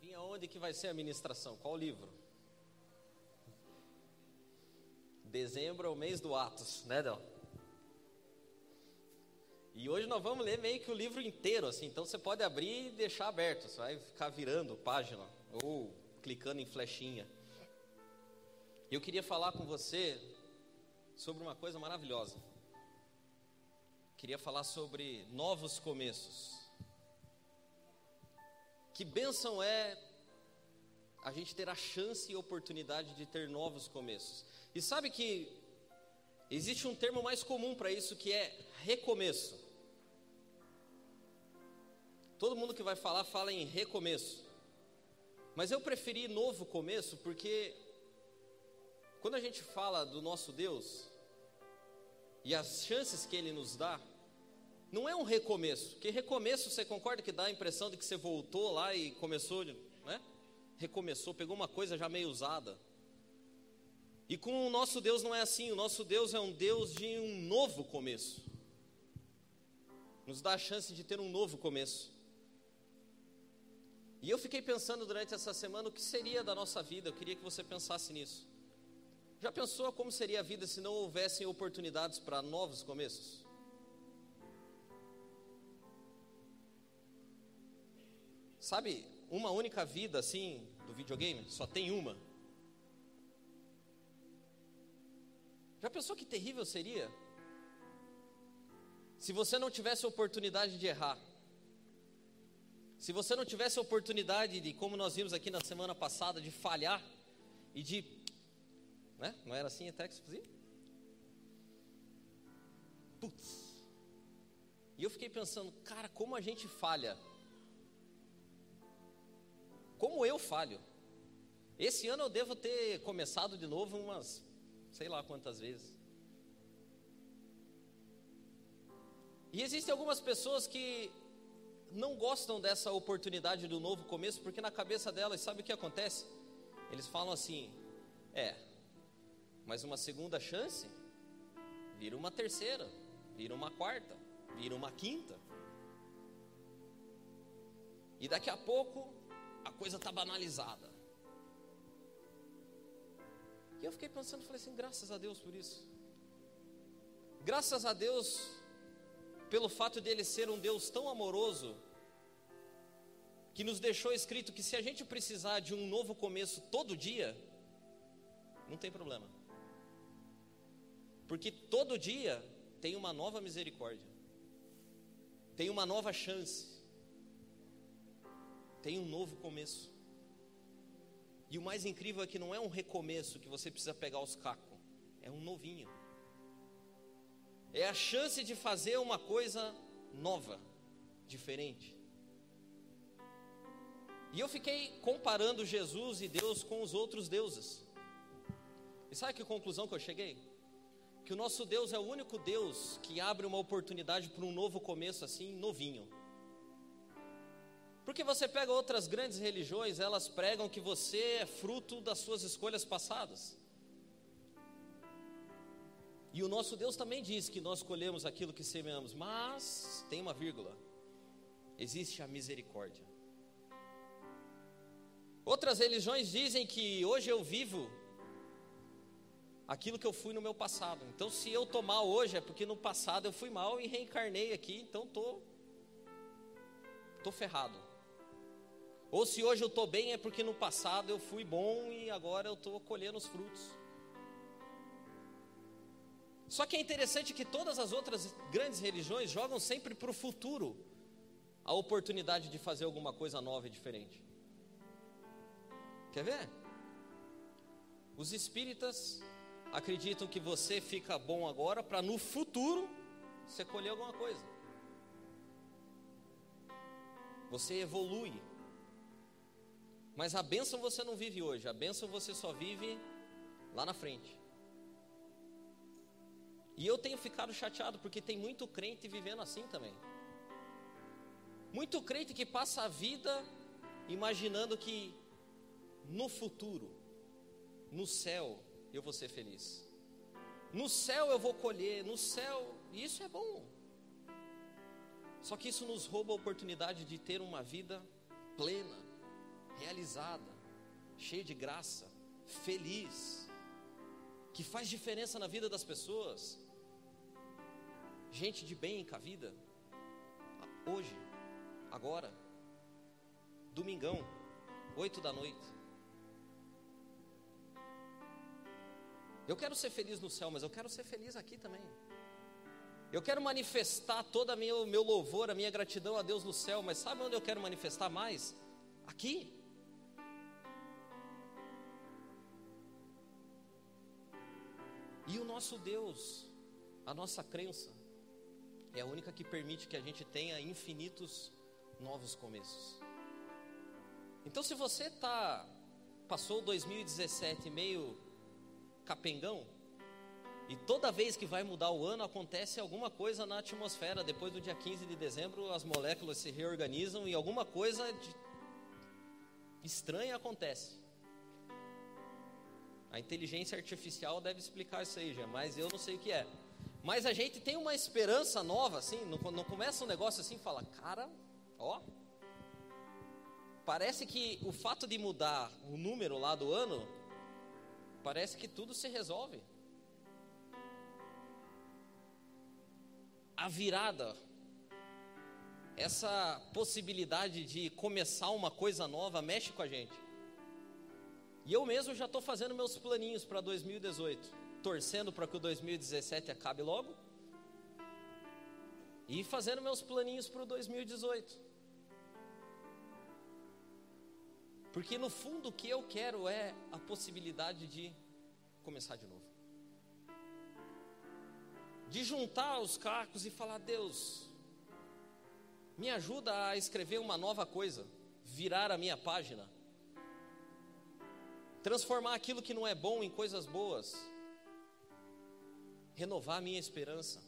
Adivinha onde que vai ser a ministração? Qual livro? Dezembro é o mês do Atos, né, Del? E hoje nós vamos ler meio que o livro inteiro, assim. Então você pode abrir e deixar aberto. Você vai ficar virando página ou clicando em flechinha. Eu queria falar com você sobre uma coisa maravilhosa. Queria falar sobre novos começos. Que bênção é a gente ter a chance e oportunidade de ter novos começos. E sabe que existe um termo mais comum para isso que é recomeço. Todo mundo que vai falar fala em recomeço. Mas eu preferi novo começo porque quando a gente fala do nosso Deus e as chances que ele nos dá, não é um recomeço, porque recomeço você concorda que dá a impressão de que você voltou lá e começou, né? Recomeçou, pegou uma coisa já meio usada. E com o nosso Deus não é assim, o nosso Deus é um Deus de um novo começo. Nos dá a chance de ter um novo começo. E eu fiquei pensando durante essa semana o que seria da nossa vida, eu queria que você pensasse nisso. Já pensou como seria a vida se não houvessem oportunidades para novos começos? Sabe, uma única vida assim do videogame, só tem uma. Já pensou que terrível seria? Se você não tivesse oportunidade de errar. Se você não tivesse oportunidade de, como nós vimos aqui na semana passada, de falhar e de. Né? Não era assim até que se? Putz. E eu fiquei pensando, cara, como a gente falha como eu falho. Esse ano eu devo ter começado de novo umas, sei lá quantas vezes. E existem algumas pessoas que não gostam dessa oportunidade do novo começo, porque na cabeça delas, sabe o que acontece? Eles falam assim: é, mas uma segunda chance vira uma terceira, vira uma quarta, vira uma quinta. E daqui a pouco a coisa está banalizada. E eu fiquei pensando, falei assim, graças a Deus por isso. Graças a Deus pelo fato dele ser um Deus tão amoroso, que nos deixou escrito que se a gente precisar de um novo começo todo dia, não tem problema. Porque todo dia tem uma nova misericórdia, tem uma nova chance, tem um novo começo. E o mais incrível é que não é um recomeço que você precisa pegar os cacos, é um novinho. É a chance de fazer uma coisa nova, diferente. E eu fiquei comparando Jesus e Deus com os outros deuses. E sabe que conclusão que eu cheguei? Que o nosso Deus é o único Deus que abre uma oportunidade para um novo começo assim, novinho. Porque você pega outras grandes religiões, elas pregam que você é fruto das suas escolhas passadas. E o nosso Deus também diz que nós colhemos aquilo que semeamos, mas tem uma vírgula: existe a misericórdia. Outras religiões dizem que hoje eu vivo aquilo que eu fui no meu passado. Então, se eu estou mal hoje, é porque no passado eu fui mal e reencarnei aqui, então estou tô, tô ferrado. Ou se hoje eu estou bem é porque no passado eu fui bom e agora eu estou colhendo os frutos. Só que é interessante que todas as outras grandes religiões jogam sempre para o futuro a oportunidade de fazer alguma coisa nova e diferente. Quer ver? Os espíritas acreditam que você fica bom agora para no futuro você colher alguma coisa. Você evolui. Mas a bênção você não vive hoje, a bênção você só vive lá na frente. E eu tenho ficado chateado porque tem muito crente vivendo assim também. Muito crente que passa a vida imaginando que no futuro, no céu, eu vou ser feliz. No céu eu vou colher, no céu, e isso é bom. Só que isso nos rouba a oportunidade de ter uma vida plena, realizada, cheia de graça, feliz, que faz diferença na vida das pessoas. Gente de bem com a vida, hoje, agora, domingão, oito da noite. Eu quero ser feliz no céu, mas eu quero ser feliz aqui também. Eu quero manifestar todo o meu louvor, a minha gratidão a Deus no céu, mas sabe onde eu quero manifestar mais? Aqui. E o nosso Deus, a nossa crença, é a única que permite que a gente tenha infinitos novos começos. Então, se você tá passou 2017 meio capengão, e toda vez que vai mudar o ano, acontece alguma coisa na atmosfera. Depois do dia 15 de dezembro, as moléculas se reorganizam e alguma coisa estranha acontece. A inteligência artificial deve explicar isso aí, já, mas eu não sei o que é. Mas a gente tem uma esperança nova, assim, não, não começa um negócio assim e fala, cara, ó. Parece que o fato de mudar o número lá do ano, parece que tudo se resolve. a virada, essa possibilidade de começar uma coisa nova, mexe com a gente. E eu mesmo já estou fazendo meus planinhos para 2018, torcendo para que o 2017 acabe logo, e fazendo meus planinhos para o 2018. Porque no fundo o que eu quero é a possibilidade de começar de novo de juntar os cacos e falar: Deus, me ajuda a escrever uma nova coisa, virar a minha página, transformar aquilo que não é bom em coisas boas, renovar a minha esperança.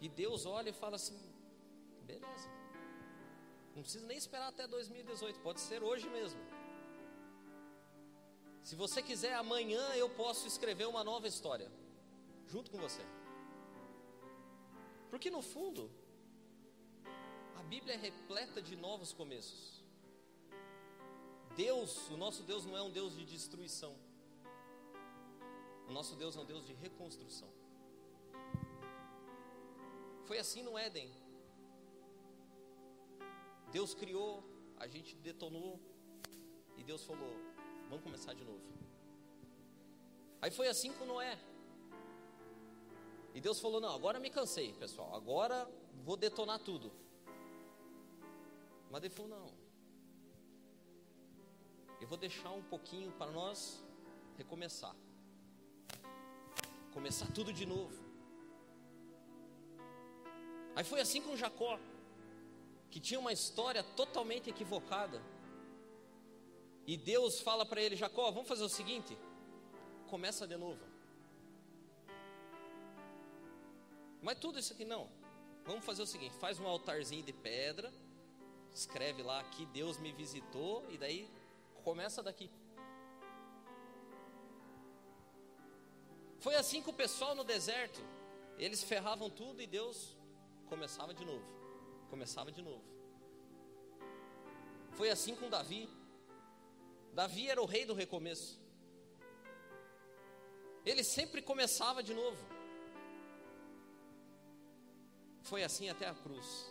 E Deus olha e fala assim: beleza, não precisa nem esperar até 2018, pode ser hoje mesmo. Se você quiser, amanhã eu posso escrever uma nova história, junto com você. Porque no fundo, a Bíblia é repleta de novos começos. Deus, o nosso Deus não é um Deus de destruição. O nosso Deus é um Deus de reconstrução. Foi assim no Éden. Deus criou, a gente detonou, e Deus falou: Vamos começar de novo. Aí foi assim com Noé. E Deus falou: Não, agora me cansei, pessoal. Agora vou detonar tudo. Mas ele falou: Não. Eu vou deixar um pouquinho para nós recomeçar. Começar tudo de novo. Aí foi assim com Jacó, que tinha uma história totalmente equivocada. E Deus fala para ele: Jacó, vamos fazer o seguinte: começa de novo. Mas tudo isso aqui não. Vamos fazer o seguinte: faz um altarzinho de pedra, escreve lá que Deus me visitou, e daí começa daqui. Foi assim com o pessoal no deserto. Eles ferravam tudo e Deus começava de novo. Começava de novo. Foi assim com Davi. Davi era o rei do recomeço. Ele sempre começava de novo. Foi assim até a cruz.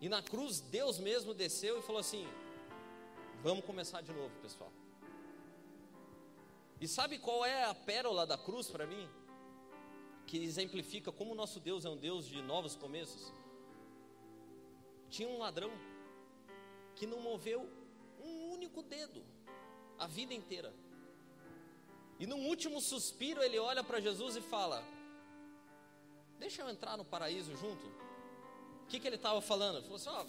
E na cruz Deus mesmo desceu e falou assim: Vamos começar de novo, pessoal. E sabe qual é a pérola da cruz para mim? Que exemplifica como o nosso Deus é um Deus de novos começos. Tinha um ladrão que não moveu único dedo, a vida inteira. E num último suspiro ele olha para Jesus e fala: Deixa eu entrar no paraíso junto. O que, que ele estava falando? Ele falou assim: Ó,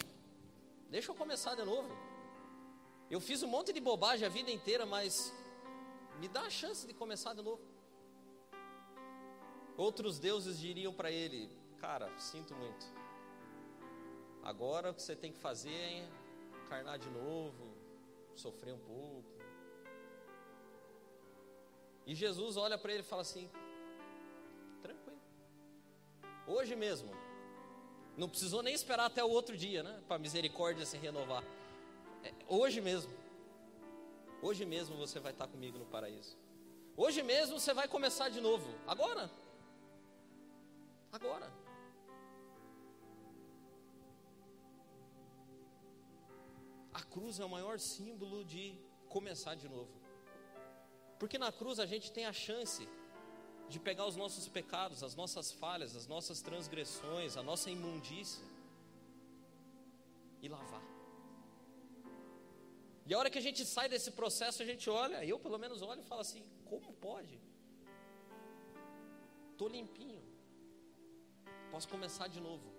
deixa eu começar de novo. Eu fiz um monte de bobagem a vida inteira, mas me dá a chance de começar de novo. Outros deuses diriam para ele: Cara, sinto muito. Agora o que você tem que fazer é encarnar de novo, sofrer um pouco. E Jesus olha para ele e fala assim: tranquilo. Hoje mesmo, Não precisou nem esperar até o outro dia, né? Para a misericórdia se renovar. É, hoje mesmo. Hoje mesmo você vai estar comigo no paraíso. Hoje mesmo você vai começar de novo. Agora. Agora. A cruz é o maior símbolo de começar de novo. Porque na cruz a gente tem a chance de pegar os nossos pecados, as nossas falhas, as nossas transgressões, a nossa imundícia e lavar. E a hora que a gente sai desse processo, a gente olha, eu pelo menos olho e falo assim: como pode? Estou limpinho, posso começar de novo.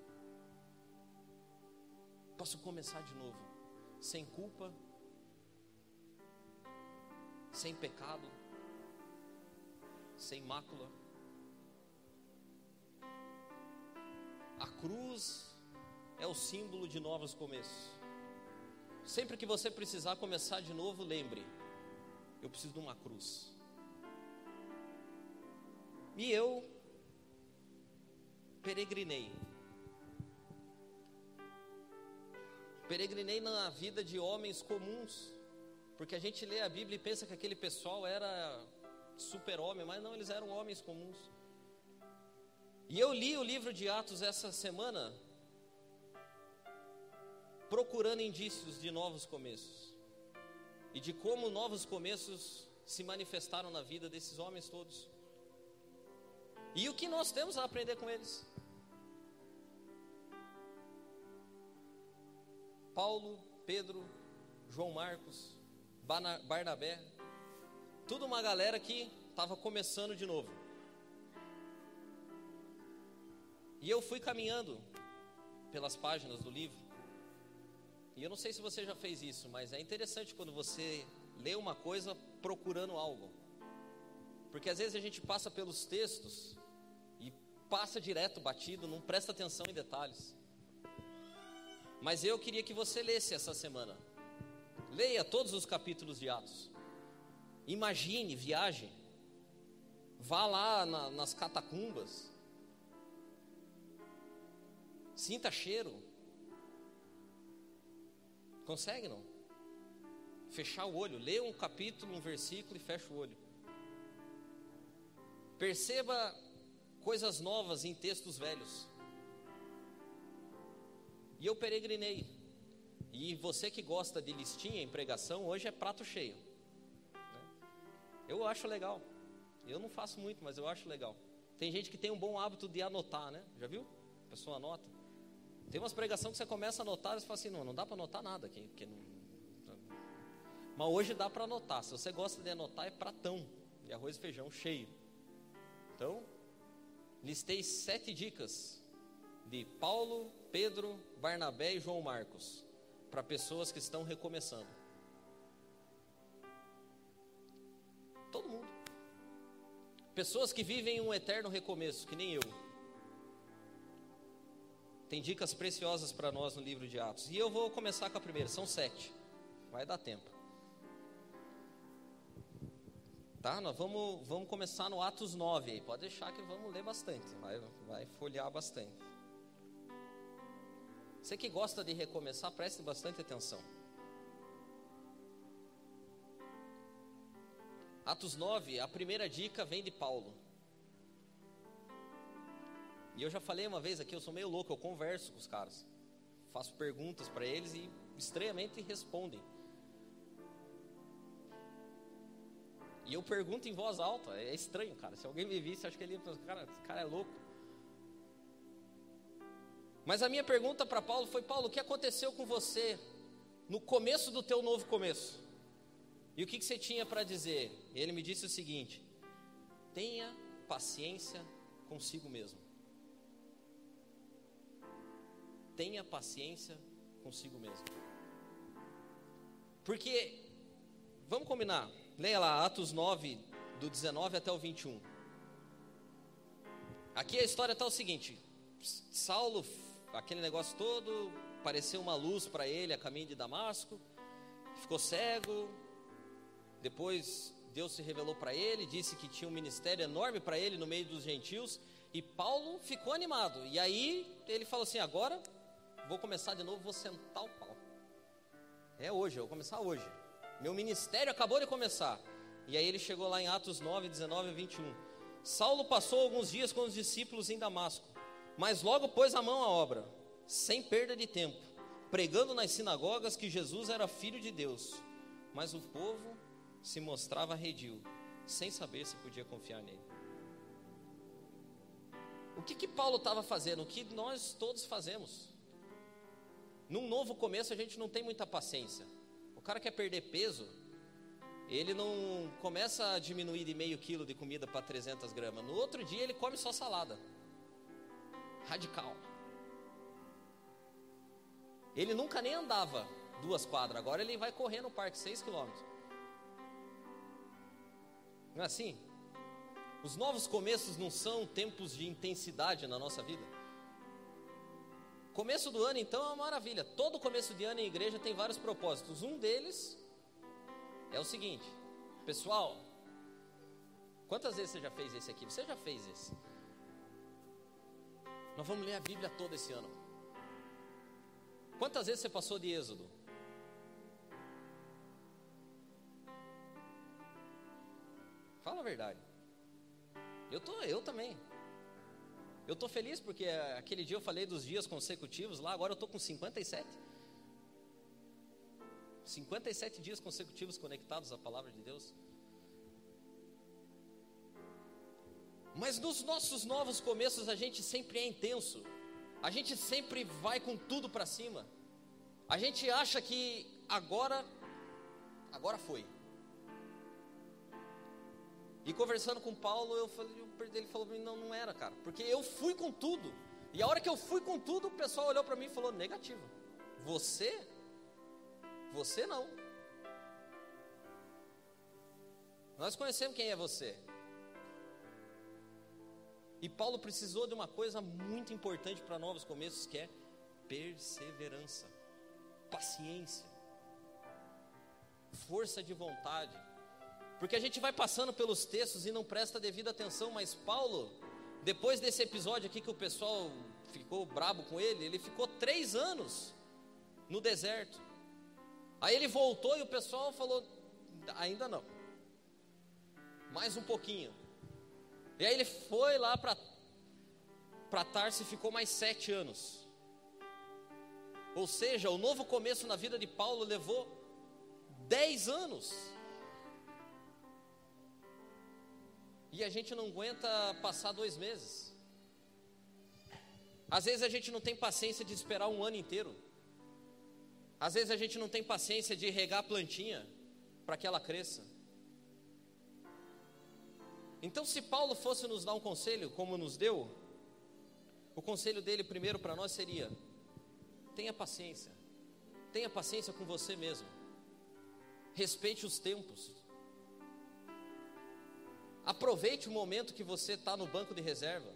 Posso começar de novo, sem culpa, sem pecado, sem mácula. A cruz é o símbolo de novos começos. Sempre que você precisar começar de novo, lembre: eu preciso de uma cruz. E eu peregrinei. Peregrinei na vida de homens comuns, porque a gente lê a Bíblia e pensa que aquele pessoal era super-homem, mas não, eles eram homens comuns. E eu li o livro de Atos essa semana, procurando indícios de novos começos e de como novos começos se manifestaram na vida desses homens todos. E o que nós temos a aprender com eles? Paulo, Pedro, João Marcos, Barnabé, tudo uma galera que estava começando de novo. E eu fui caminhando pelas páginas do livro. E eu não sei se você já fez isso, mas é interessante quando você lê uma coisa procurando algo. Porque às vezes a gente passa pelos textos e passa direto batido, não presta atenção em detalhes. Mas eu queria que você lesse essa semana. Leia todos os capítulos de Atos. Imagine, viaje. Vá lá na, nas catacumbas. Sinta cheiro. Consegue não? Fechar o olho. Lê um capítulo, um versículo e fecha o olho. Perceba coisas novas em textos velhos. E eu peregrinei. E você que gosta de listinha em pregação, hoje é prato cheio. Eu acho legal. Eu não faço muito, mas eu acho legal. Tem gente que tem um bom hábito de anotar, né? Já viu? A pessoa anota. Tem umas pregações que você começa a anotar e você fala assim, não, não dá para anotar nada aqui. Porque não... Mas hoje dá para anotar. Se você gosta de anotar, é pratão. E arroz e feijão cheio. Então, listei sete dicas de Paulo, Pedro, Barnabé e João Marcos para pessoas que estão recomeçando. Todo mundo. Pessoas que vivem um eterno recomeço, que nem eu. Tem dicas preciosas para nós no livro de Atos. E eu vou começar com a primeira, são sete. Vai dar tempo. Tá? Nós vamos, vamos começar no Atos 9 aí. Pode deixar que vamos ler bastante. Vai, vai folhear bastante. Você que gosta de recomeçar, preste bastante atenção. Atos 9, a primeira dica vem de Paulo. E eu já falei uma vez aqui, eu sou meio louco, eu converso com os caras. Faço perguntas para eles e estranhamente respondem. E eu pergunto em voz alta, é estranho, cara. Se alguém me visse, acho que ele ia pensar, cara, esse cara é louco. Mas a minha pergunta para Paulo foi: Paulo, o que aconteceu com você no começo do teu novo começo? E o que, que você tinha para dizer? Ele me disse o seguinte: tenha paciência consigo mesmo. Tenha paciência consigo mesmo. Porque, vamos combinar, leia lá Atos 9, do 19 até o 21. Aqui a história está o seguinte: Saulo, aquele negócio todo, pareceu uma luz para ele a caminho de Damasco, ficou cego, depois Deus se revelou para ele, disse que tinha um ministério enorme para ele no meio dos gentios, e Paulo ficou animado. E aí ele falou assim: agora vou começar de novo, vou sentar o pau. É hoje, eu vou começar hoje. Meu ministério acabou de começar. E aí ele chegou lá em Atos 9, 19 e 21. Saulo passou alguns dias com os discípulos em Damasco, mas logo pôs a mão à obra, sem perda de tempo, pregando nas sinagogas que Jesus era filho de Deus. Mas o povo se mostrava redil, sem saber se podia confiar nele. O que que Paulo estava fazendo? O que nós todos fazemos? Num novo começo a gente não tem muita paciência. O cara quer perder peso, ele não começa a diminuir de meio quilo de comida para 300 gramas. No outro dia ele come só salada. Radical. Ele nunca nem andava duas quadras, agora ele vai correr no parque 6 quilômetros. Não é assim? Os novos começos não são tempos de intensidade na nossa vida. Começo do ano, então, é uma maravilha. Todo começo de ano em igreja tem vários propósitos. Um deles é o seguinte, pessoal. Quantas vezes você já fez esse aqui? Você já fez esse? Nós vamos ler a Bíblia toda esse ano. Quantas vezes você passou de Êxodo? Fala a verdade. Eu tô, eu também. Eu tô feliz porque aquele dia eu falei dos dias consecutivos lá, agora eu tô com 57. 57 dias consecutivos conectados à palavra de Deus. Mas nos nossos novos começos a gente sempre é intenso. A gente sempre vai com tudo para cima. A gente acha que agora agora foi. E conversando com Paulo, eu falei, ele falou para mim, não, não era, cara, porque eu fui com tudo. E a hora que eu fui com tudo, o pessoal olhou para mim e falou, negativo. Você? Você não. Nós conhecemos quem é você. E Paulo precisou de uma coisa muito importante para novos começos, que é perseverança, paciência, força de vontade. Porque a gente vai passando pelos textos e não presta devida atenção, mas Paulo, depois desse episódio aqui que o pessoal ficou brabo com ele, ele ficou três anos no deserto. Aí ele voltou e o pessoal falou: ainda não, mais um pouquinho. E aí ele foi lá para Tarso e ficou mais sete anos. Ou seja, o novo começo na vida de Paulo levou dez anos. E a gente não aguenta passar dois meses. Às vezes a gente não tem paciência de esperar um ano inteiro. Às vezes a gente não tem paciência de regar a plantinha para que ela cresça. Então, se Paulo fosse nos dar um conselho, como nos deu, o conselho dele primeiro para nós seria: tenha paciência, tenha paciência com você mesmo, respeite os tempos, Aproveite o momento que você está no banco de reserva.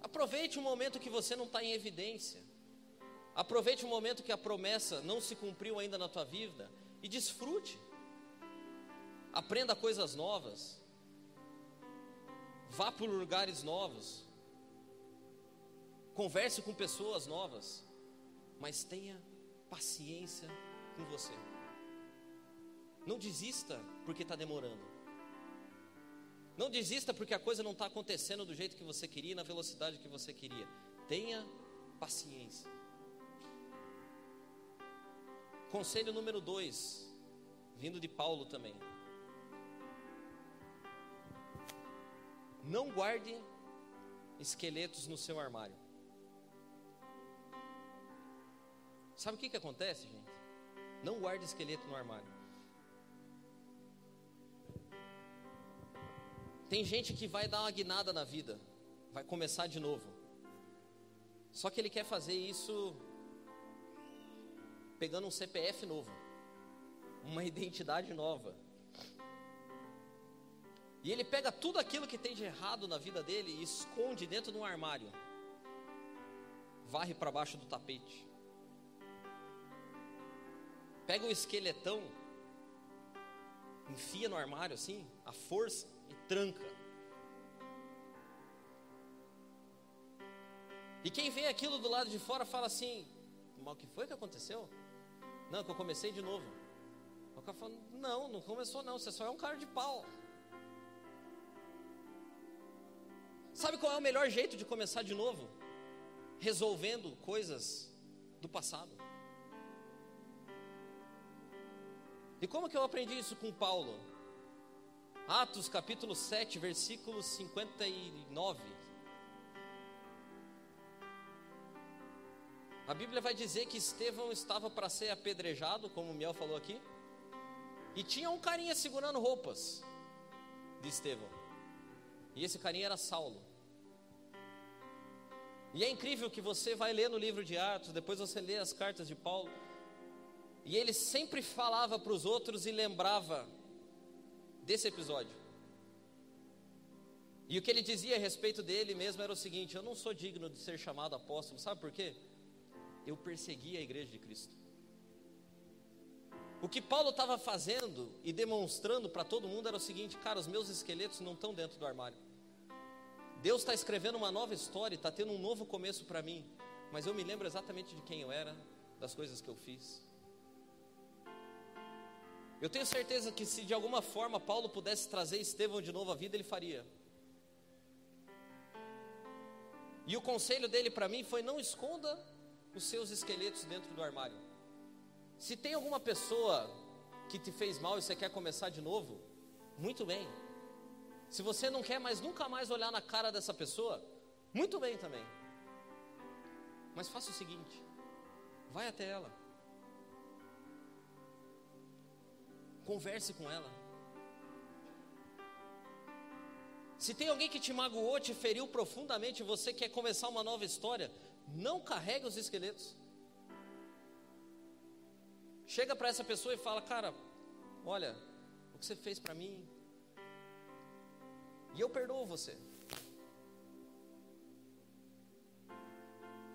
Aproveite o momento que você não está em evidência. Aproveite o momento que a promessa não se cumpriu ainda na tua vida e desfrute. Aprenda coisas novas. Vá por lugares novos. Converse com pessoas novas. Mas tenha paciência com você. Não desista porque está demorando. Não desista porque a coisa não está acontecendo do jeito que você queria, na velocidade que você queria. Tenha paciência. Conselho número dois, vindo de Paulo também. Não guarde esqueletos no seu armário. Sabe o que, que acontece, gente? Não guarde esqueleto no armário. Tem gente que vai dar uma guinada na vida, vai começar de novo. Só que ele quer fazer isso pegando um CPF novo, uma identidade nova. E ele pega tudo aquilo que tem de errado na vida dele e esconde dentro de um armário. Varre para baixo do tapete. pega o esqueletão, enfia no armário assim, a força tranca. E quem vê aquilo do lado de fora fala assim: Mas o que foi que aconteceu? Não, que eu comecei de novo. O cara fala: Não, não começou não, você só é um cara de pau. Sabe qual é o melhor jeito de começar de novo? Resolvendo coisas do passado. E como que eu aprendi isso com Paulo? Atos capítulo 7, versículo 59. A Bíblia vai dizer que Estevão estava para ser apedrejado, como o Miel falou aqui, e tinha um carinha segurando roupas de Estevão. E esse carinha era Saulo. E é incrível que você vai ler no livro de Atos, depois você lê as cartas de Paulo, e ele sempre falava para os outros e lembrava desse episódio. E o que ele dizia a respeito dele mesmo era o seguinte: Eu não sou digno de ser chamado apóstolo, sabe por quê? Eu persegui a igreja de Cristo. O que Paulo estava fazendo e demonstrando para todo mundo era o seguinte: cara, os meus esqueletos não estão dentro do armário. Deus está escrevendo uma nova história, está tendo um novo começo para mim, mas eu me lembro exatamente de quem eu era, das coisas que eu fiz. Eu tenho certeza que se de alguma forma Paulo pudesse trazer Estevão de novo à vida, ele faria. E o conselho dele para mim foi: não esconda os seus esqueletos dentro do armário. Se tem alguma pessoa que te fez mal e você quer começar de novo, muito bem. Se você não quer mais nunca mais olhar na cara dessa pessoa, muito bem também. Mas faça o seguinte: vai até ela. Converse com ela. Se tem alguém que te magoou, te feriu profundamente, você quer começar uma nova história, não carregue os esqueletos. Chega para essa pessoa e fala: Cara, olha, o que você fez para mim, e eu perdoo você.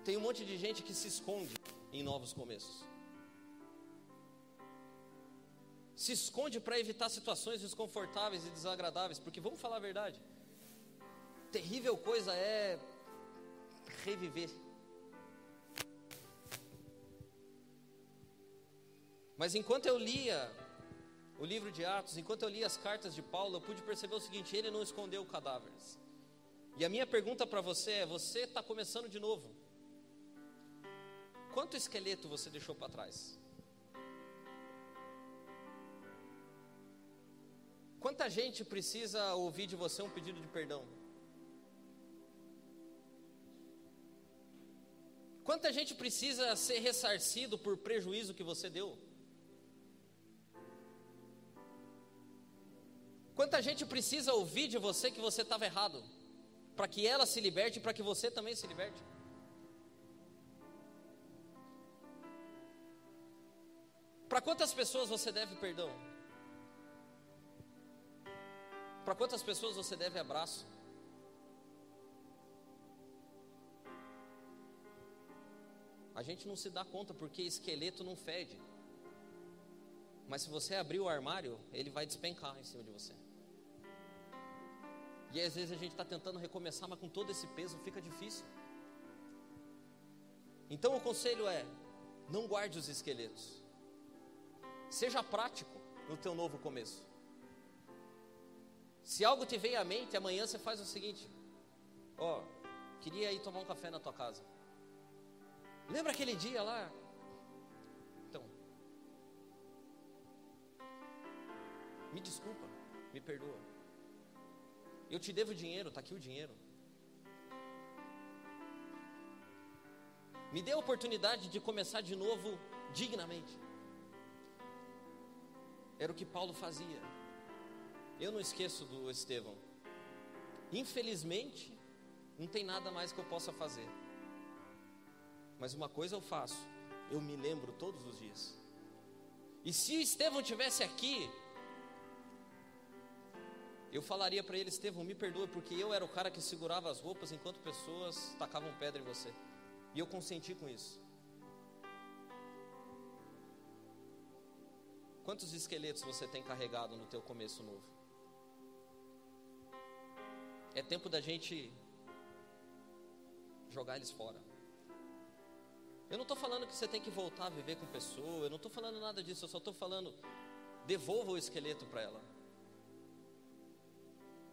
Tem um monte de gente que se esconde em novos começos. Se esconde para evitar situações desconfortáveis e desagradáveis, porque vamos falar a verdade. Terrível coisa é reviver. Mas enquanto eu lia o livro de Atos, enquanto eu lia as cartas de Paulo, eu pude perceber o seguinte: ele não escondeu cadáveres. E a minha pergunta para você é: você está começando de novo? Quanto esqueleto você deixou para trás? Quanta gente precisa ouvir de você um pedido de perdão? Quanta gente precisa ser ressarcido por prejuízo que você deu? Quanta gente precisa ouvir de você que você estava errado, para que ela se liberte e para que você também se liberte? Para quantas pessoas você deve perdão? Para quantas pessoas você deve abraço? A gente não se dá conta porque esqueleto não fede. Mas se você abrir o armário, ele vai despencar em cima de você. E às vezes a gente está tentando recomeçar, mas com todo esse peso fica difícil. Então o conselho é: não guarde os esqueletos. Seja prático no teu novo começo. Se algo te vem à mente, amanhã você faz o seguinte: ó, oh, queria ir tomar um café na tua casa. Lembra aquele dia lá? Então, me desculpa, me perdoa. Eu te devo dinheiro, está aqui o dinheiro. Me dê a oportunidade de começar de novo dignamente. Era o que Paulo fazia. Eu não esqueço do Estevão. Infelizmente, não tem nada mais que eu possa fazer. Mas uma coisa eu faço, eu me lembro todos os dias. E se Estevão tivesse aqui, eu falaria para ele, Estevão, me perdoa, porque eu era o cara que segurava as roupas enquanto pessoas tacavam pedra em você. E eu consenti com isso. Quantos esqueletos você tem carregado no teu começo novo? É tempo da gente jogar eles fora. Eu não estou falando que você tem que voltar a viver com pessoa, eu não estou falando nada disso, eu só estou falando, devolva o esqueleto para ela.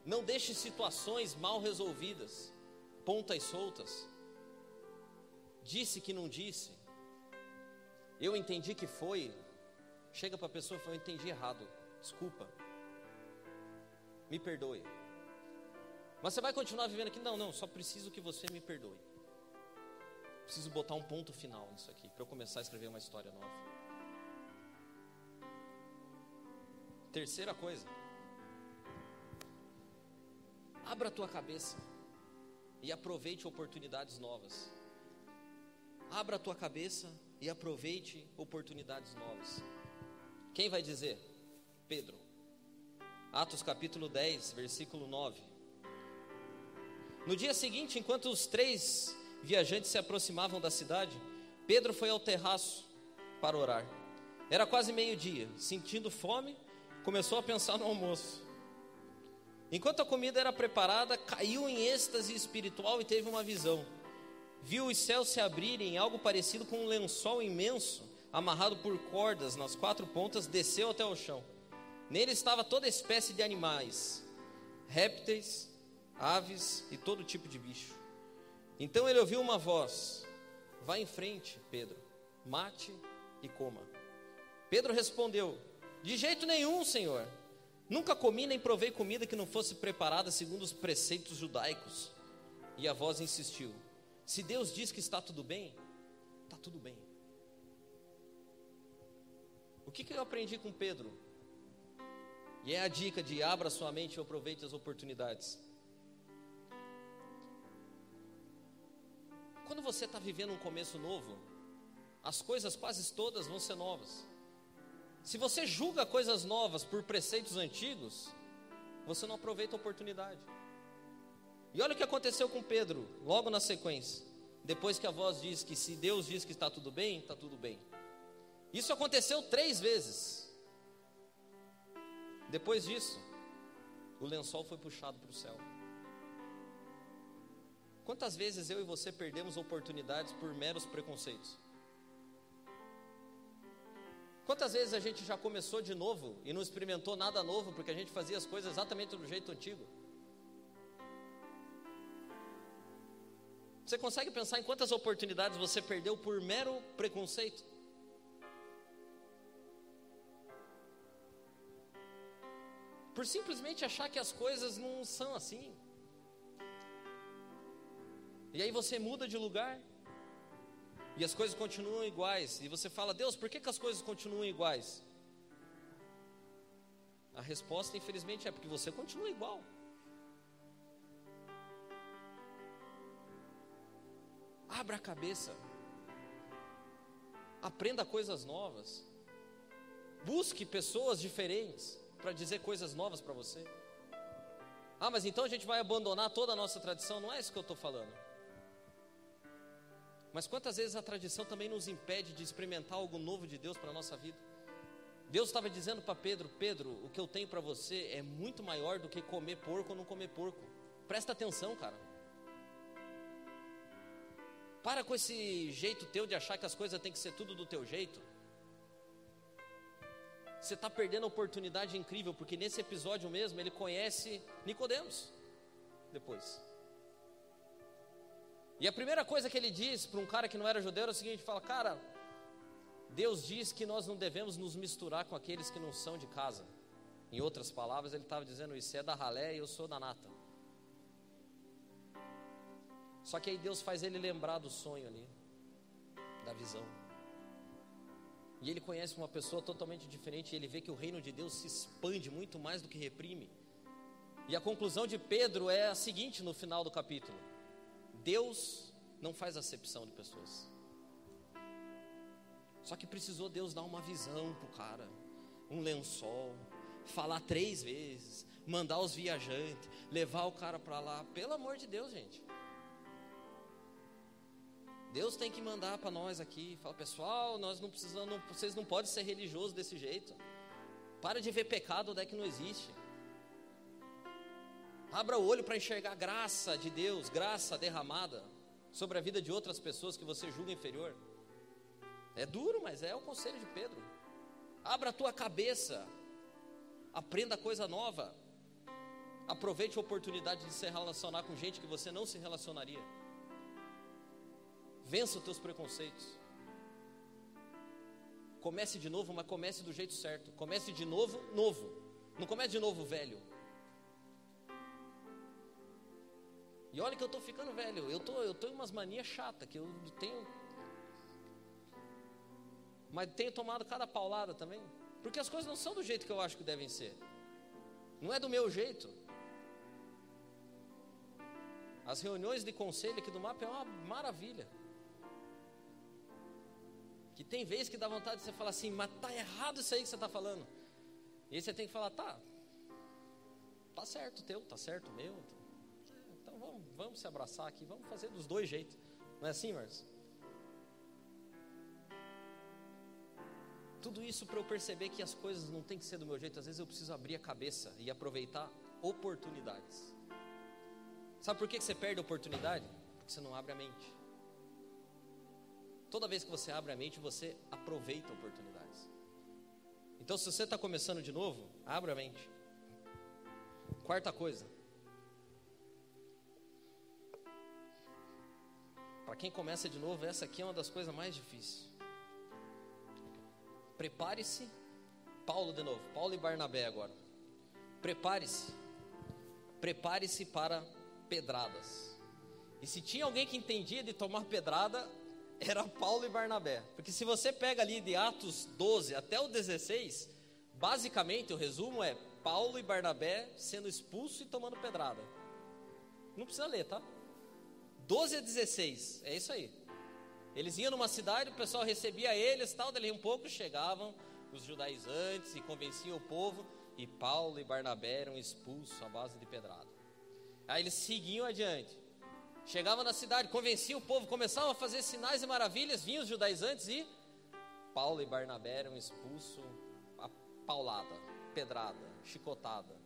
Não deixe situações mal resolvidas, pontas soltas. Disse que não disse. Eu entendi que foi. Chega para a pessoa e fala: Eu entendi errado. Desculpa. Me perdoe. Mas você vai continuar vivendo aqui? Não, não. Só preciso que você me perdoe. Preciso botar um ponto final nisso aqui para eu começar a escrever uma história nova. Terceira coisa. Abra a tua cabeça e aproveite oportunidades novas. Abra a tua cabeça e aproveite oportunidades novas. Quem vai dizer? Pedro. Atos capítulo 10, versículo 9. No dia seguinte, enquanto os três viajantes se aproximavam da cidade, Pedro foi ao terraço para orar. Era quase meio-dia. Sentindo fome, começou a pensar no almoço. Enquanto a comida era preparada, caiu em êxtase espiritual e teve uma visão. Viu os céus se abrirem, algo parecido com um lençol imenso, amarrado por cordas nas quatro pontas, desceu até o chão. Nele estava toda espécie de animais, répteis, aves e todo tipo de bicho. Então ele ouviu uma voz: Vá em frente, Pedro, mate e coma. Pedro respondeu: De jeito nenhum, Senhor. Nunca comi nem provei comida que não fosse preparada segundo os preceitos judaicos. E a voz insistiu: Se Deus diz que está tudo bem, está tudo bem. O que, que eu aprendi com Pedro? E é a dica de abra sua mente e aproveite as oportunidades. Quando você está vivendo um começo novo, as coisas quase todas vão ser novas. Se você julga coisas novas por preceitos antigos, você não aproveita a oportunidade. E olha o que aconteceu com Pedro, logo na sequência. Depois que a voz diz que se Deus diz que está tudo bem, está tudo bem. Isso aconteceu três vezes. Depois disso, o lençol foi puxado para o céu. Quantas vezes eu e você perdemos oportunidades por meros preconceitos? Quantas vezes a gente já começou de novo e não experimentou nada novo porque a gente fazia as coisas exatamente do jeito antigo? Você consegue pensar em quantas oportunidades você perdeu por mero preconceito? Por simplesmente achar que as coisas não são assim. E aí você muda de lugar e as coisas continuam iguais. E você fala, Deus, por que, que as coisas continuam iguais? A resposta, infelizmente, é porque você continua igual. Abra a cabeça. Aprenda coisas novas. Busque pessoas diferentes para dizer coisas novas para você. Ah, mas então a gente vai abandonar toda a nossa tradição? Não é isso que eu estou falando. Mas quantas vezes a tradição também nos impede de experimentar algo novo de Deus para a nossa vida? Deus estava dizendo para Pedro: Pedro, o que eu tenho para você é muito maior do que comer porco ou não comer porco. Presta atenção, cara. Para com esse jeito teu de achar que as coisas têm que ser tudo do teu jeito. Você está perdendo a oportunidade incrível, porque nesse episódio mesmo ele conhece Nicodemos. Depois. E a primeira coisa que ele diz para um cara que não era judeu era o seguinte: fala, cara, Deus diz que nós não devemos nos misturar com aqueles que não são de casa. Em outras palavras, ele estava dizendo isso: é da ralé e eu sou da nata. Só que aí Deus faz ele lembrar do sonho ali, da visão. E ele conhece uma pessoa totalmente diferente, e ele vê que o reino de Deus se expande muito mais do que reprime. E a conclusão de Pedro é a seguinte no final do capítulo: Deus não faz acepção de pessoas. Só que precisou Deus dar uma visão para o cara, um lençol, falar três vezes, mandar os viajantes, levar o cara para lá. Pelo amor de Deus, gente. Deus tem que mandar para nós aqui, fala pessoal, nós não precisamos, vocês não podem ser religiosos desse jeito. Para de ver pecado onde é que não existe. Abra o olho para enxergar graça de Deus, graça derramada sobre a vida de outras pessoas que você julga inferior. É duro, mas é o conselho de Pedro. Abra a tua cabeça, aprenda coisa nova. Aproveite a oportunidade de se relacionar com gente que você não se relacionaria. Vença os teus preconceitos. Comece de novo, mas comece do jeito certo. Comece de novo, novo. Não comece de novo, velho. E olha que eu estou ficando velho. Eu tô, eu em umas manias chatas que eu tenho. Mas tenho tomado cada paulada também. Porque as coisas não são do jeito que eu acho que devem ser. Não é do meu jeito. As reuniões de conselho aqui do MAP é uma maravilha. Que tem vezes que dá vontade de você falar assim, mas tá errado isso aí que você está falando. E aí você tem que falar, tá, tá certo teu, tá certo meu. Vamos, vamos se abraçar aqui, vamos fazer dos dois jeitos. Não é assim, Marcos? Tudo isso para eu perceber que as coisas não tem que ser do meu jeito. Às vezes eu preciso abrir a cabeça e aproveitar oportunidades. Sabe por que você perde a oportunidade? Porque você não abre a mente. Toda vez que você abre a mente, você aproveita oportunidades. Então, se você está começando de novo, abra a mente. Quarta coisa. Para quem começa de novo, essa aqui é uma das coisas mais difíceis. Prepare-se, Paulo de novo, Paulo e Barnabé agora. Prepare-se, prepare-se para pedradas. E se tinha alguém que entendia de tomar pedrada, era Paulo e Barnabé. Porque se você pega ali de Atos 12 até o 16, basicamente o resumo é Paulo e Barnabé sendo expulsos e tomando pedrada. Não precisa ler, tá? 12 a 16, é isso aí. Eles iam numa cidade, o pessoal recebia eles, tal, dali um pouco chegavam os judaizantes e convenciam o povo, e Paulo e Barnabé eram expulsos à base de pedrada. Aí eles seguiam adiante. Chegavam na cidade, convenciam o povo, começavam a fazer sinais e maravilhas, vinham os judaizantes e Paulo e Barnabé eram expulsos a paulada, pedrada, chicotada.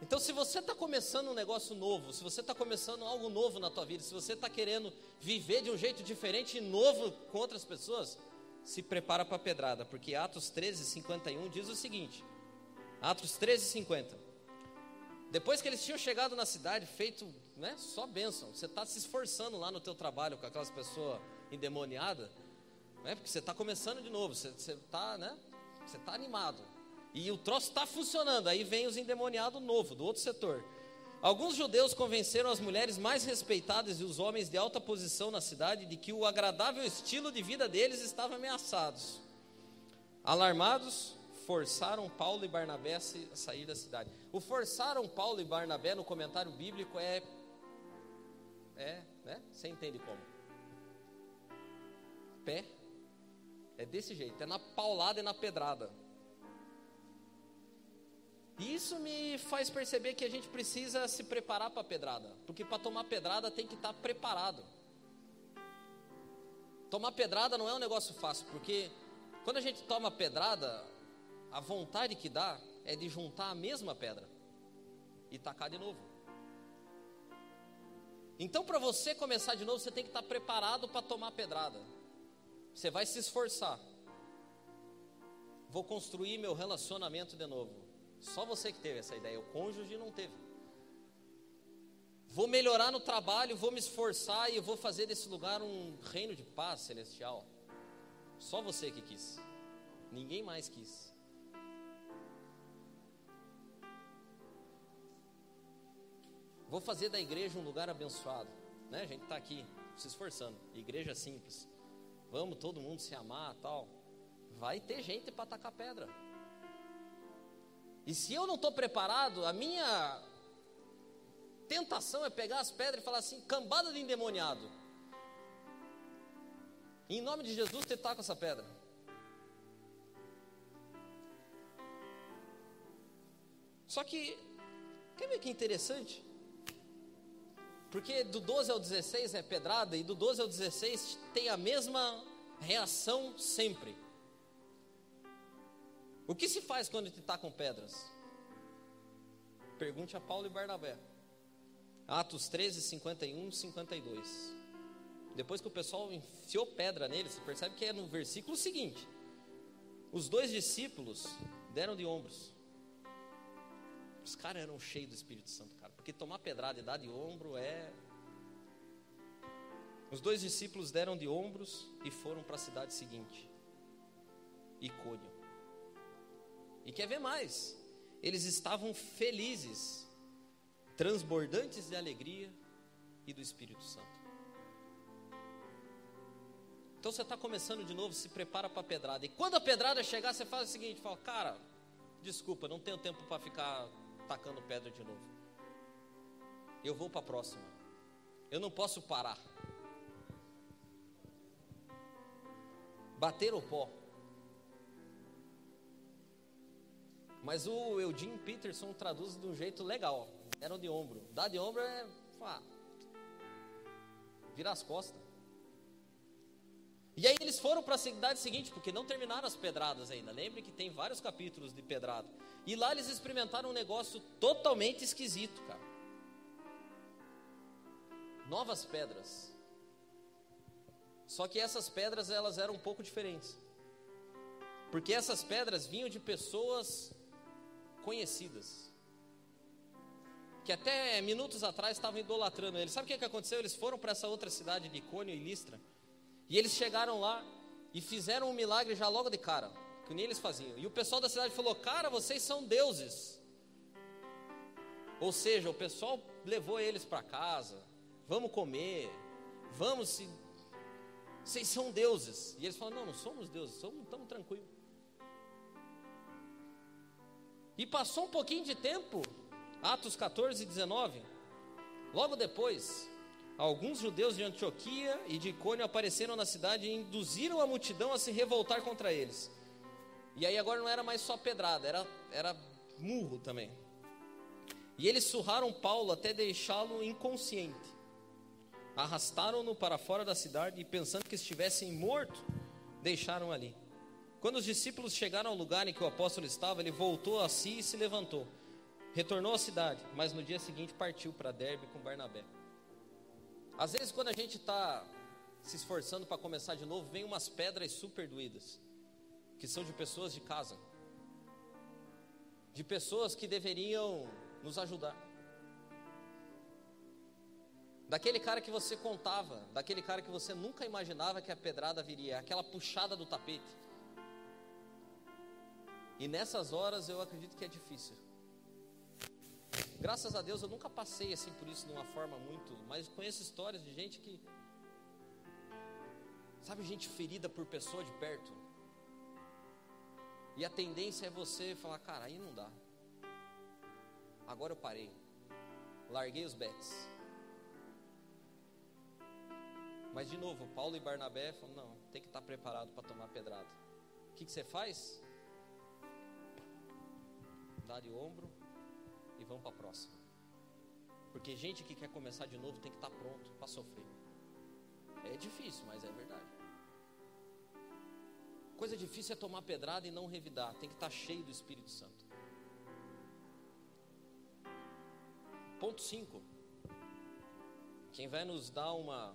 Então, se você está começando um negócio novo, se você está começando algo novo na tua vida, se você está querendo viver de um jeito diferente e novo com outras pessoas, se prepara para a pedrada, porque Atos 13, 51 diz o seguinte: Atos 13, 50. Depois que eles tinham chegado na cidade, feito né, só bênção, você está se esforçando lá no teu trabalho com aquelas pessoas endemoniadas, né, porque você está começando de novo, você está né, você tá animado. E o troço está funcionando, aí vem os endemoniados novo, do outro setor. Alguns judeus convenceram as mulheres mais respeitadas e os homens de alta posição na cidade de que o agradável estilo de vida deles estava ameaçado. Alarmados, forçaram Paulo e Barnabé a sair da cidade. O forçaram Paulo e Barnabé no comentário bíblico é é, né? Você entende como? Pé é desse jeito, é na paulada e na pedrada. E isso me faz perceber que a gente precisa se preparar para a pedrada, porque para tomar pedrada tem que estar tá preparado. Tomar pedrada não é um negócio fácil, porque quando a gente toma pedrada, a vontade que dá é de juntar a mesma pedra e tacar de novo. Então, para você começar de novo, você tem que estar preparado para tomar pedrada. Você vai se esforçar. Vou construir meu relacionamento de novo. Só você que teve essa ideia, o cônjuge não teve. Vou melhorar no trabalho, vou me esforçar e vou fazer desse lugar um reino de paz celestial. Só você que quis. Ninguém mais quis. Vou fazer da igreja um lugar abençoado. Né? A gente está aqui se esforçando. Igreja simples. Vamos todo mundo se amar tal. Vai ter gente para tacar pedra. E se eu não estou preparado, a minha tentação é pegar as pedras e falar assim: cambada de endemoniado. em nome de Jesus, te taca essa pedra. Só que, quer ver que interessante? Porque do 12 ao 16 é pedrada e do 12 ao 16 tem a mesma reação sempre. O que se faz quando te com pedras? Pergunte a Paulo e Barnabé. Atos 13, 51 e 52. Depois que o pessoal enfiou pedra nele, você percebe que é no versículo seguinte. Os dois discípulos deram de ombros. Os caras eram cheios do Espírito Santo, cara. Porque tomar pedrada e dar de ombro é. Os dois discípulos deram de ombros e foram para a cidade seguinte, Icônio. E quer ver mais? Eles estavam felizes, transbordantes de alegria e do Espírito Santo. Então você está começando de novo, se prepara para a pedrada. E quando a pedrada chegar, você faz o seguinte: fala, cara, desculpa, não tenho tempo para ficar tacando pedra de novo. Eu vou para a próxima. Eu não posso parar. Bater o pó. Mas o Eugene Peterson traduz de um jeito legal. Eram de ombro. Dar de ombro é. Ah, virar as costas. E aí eles foram para a cidade seguinte, porque não terminaram as pedradas ainda. Lembre que tem vários capítulos de pedrada. E lá eles experimentaram um negócio totalmente esquisito, cara. Novas pedras. Só que essas pedras elas eram um pouco diferentes. Porque essas pedras vinham de pessoas conhecidas. Que até minutos atrás estavam idolatrando eles. Sabe o que, que aconteceu? Eles foram para essa outra cidade de Icônio e Listra e eles chegaram lá e fizeram um milagre já logo de cara, que nem eles faziam. E o pessoal da cidade falou: Cara, vocês são deuses. Ou seja, o pessoal levou eles para casa, vamos comer, vamos se. Vocês são deuses. E eles falaram: Não, não somos deuses, somos, estamos tranquilos. E passou um pouquinho de tempo, Atos 14, 19. Logo depois, Alguns judeus de Antioquia e de Icônio apareceram na cidade e induziram a multidão a se revoltar contra eles. E aí agora não era mais só pedrada, era, era murro também. E eles surraram Paulo até deixá-lo inconsciente. Arrastaram-no para fora da cidade e, pensando que estivessem morto, deixaram ali. Quando os discípulos chegaram ao lugar em que o apóstolo estava, ele voltou a si e se levantou. Retornou à cidade, mas no dia seguinte partiu para Derbe com Barnabé. Às vezes, quando a gente está se esforçando para começar de novo, vem umas pedras super doídas, que são de pessoas de casa, de pessoas que deveriam nos ajudar. Daquele cara que você contava, daquele cara que você nunca imaginava que a pedrada viria, aquela puxada do tapete. E nessas horas eu acredito que é difícil. Graças a Deus eu nunca passei assim por isso de uma forma muito, mas conheço histórias de gente que sabe gente ferida por pessoa de perto. E a tendência é você falar, cara, aí não dá. Agora eu parei. Larguei os bets. Mas de novo, Paulo e Barnabé falam, não, tem que estar preparado para tomar pedrada. O que, que você faz? Dá de ombro, e vamos para a próxima. Porque gente que quer começar de novo tem que estar tá pronto para sofrer. É difícil, mas é verdade. Coisa difícil é tomar pedrada e não revidar. Tem que estar tá cheio do Espírito Santo. Ponto 5. Quem vai nos dar uma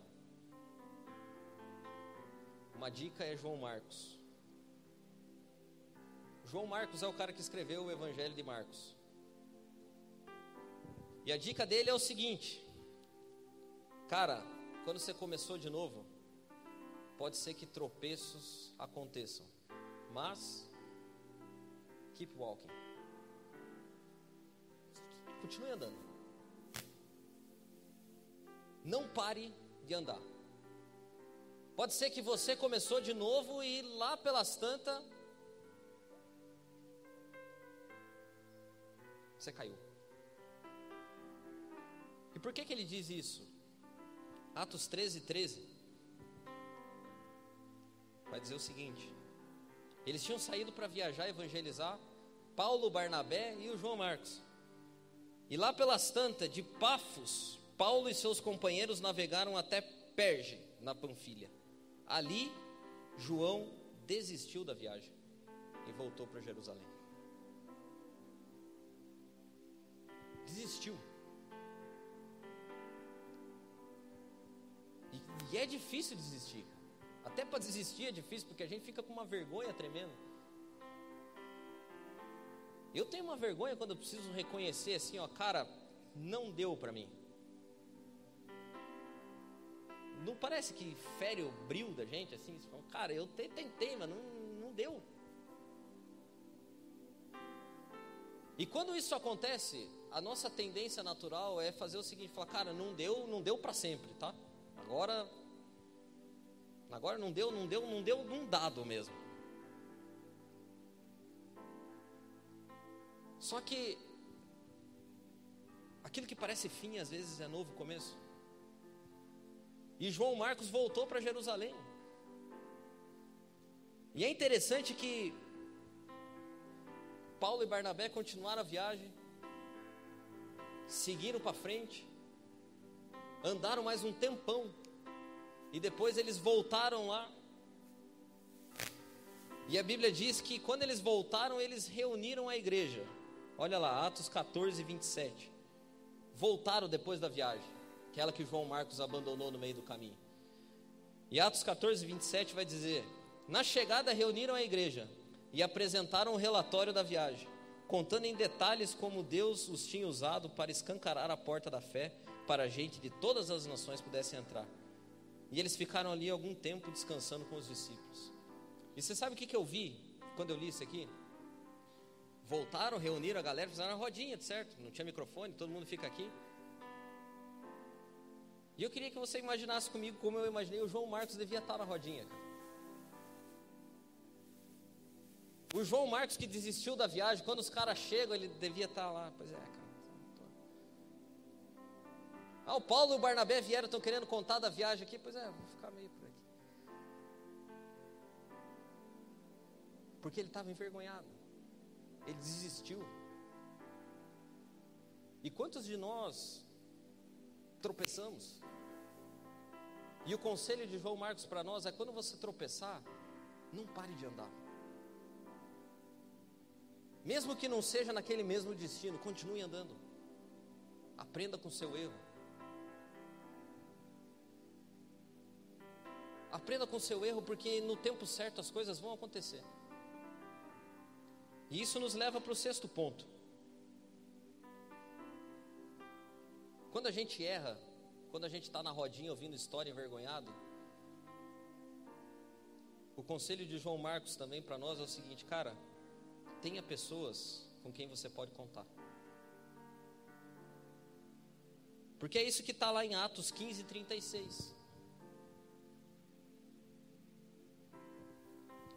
uma dica é João Marcos. João Marcos é o cara que escreveu o Evangelho de Marcos. E a dica dele é o seguinte: Cara, quando você começou de novo, pode ser que tropeços aconteçam, mas keep walking. Continue andando. Não pare de andar. Pode ser que você começou de novo e lá pelas tantas você caiu. E por que, que ele diz isso? Atos 13, 13. Vai dizer o seguinte: eles tinham saído para viajar, evangelizar, Paulo, Barnabé e o João Marcos. E lá pelas tantas de Pafos, Paulo e seus companheiros navegaram até Perge, na Panfilha. Ali, João desistiu da viagem. e voltou para Jerusalém. Desistiu. E, e é difícil desistir. Até para desistir é difícil, porque a gente fica com uma vergonha tremenda. Eu tenho uma vergonha quando eu preciso reconhecer assim, ó, cara, não deu para mim. Não parece que fere o brilho da gente assim? Cara, eu tentei, mas não, não deu. E quando isso acontece, a nossa tendência natural é fazer o seguinte, falar, cara, não deu, não deu para sempre, tá? Agora agora não deu, não deu, não deu num dado mesmo. Só que aquilo que parece fim às vezes é novo começo. E João Marcos voltou para Jerusalém. E é interessante que Paulo e Barnabé continuaram a viagem, seguiram para frente, andaram mais um tempão, e depois eles voltaram lá. E a Bíblia diz que quando eles voltaram, eles reuniram a igreja. Olha lá, Atos 14, 27. Voltaram depois da viagem, aquela que João Marcos abandonou no meio do caminho. E Atos 14, 27 vai dizer: Na chegada reuniram a igreja e apresentaram o relatório da viagem, contando em detalhes como Deus os tinha usado para escancarar a porta da fé para a gente de todas as nações pudessem entrar. E eles ficaram ali algum tempo descansando com os discípulos. E você sabe o que, que eu vi quando eu li isso aqui? Voltaram, reuniram a galera, fizeram uma rodinha, certo? Não tinha microfone, todo mundo fica aqui. E eu queria que você imaginasse comigo como eu imaginei o João Marcos devia estar na rodinha. O João Marcos que desistiu da viagem, quando os caras chegam, ele devia estar lá. Pois é, cara. Ah, o Paulo e o Barnabé vieram, estão querendo contar da viagem aqui. Pois é, vou ficar meio por aqui. Porque ele estava envergonhado. Ele desistiu. E quantos de nós tropeçamos? E o conselho de João Marcos para nós é: quando você tropeçar, não pare de andar. Mesmo que não seja naquele mesmo destino, continue andando. Aprenda com seu erro. Aprenda com seu erro, porque no tempo certo as coisas vão acontecer. E isso nos leva para o sexto ponto. Quando a gente erra, quando a gente está na rodinha ouvindo história envergonhado, o conselho de João Marcos também para nós é o seguinte, cara, tenha pessoas com quem você pode contar. Porque é isso que está lá em Atos 15, 36.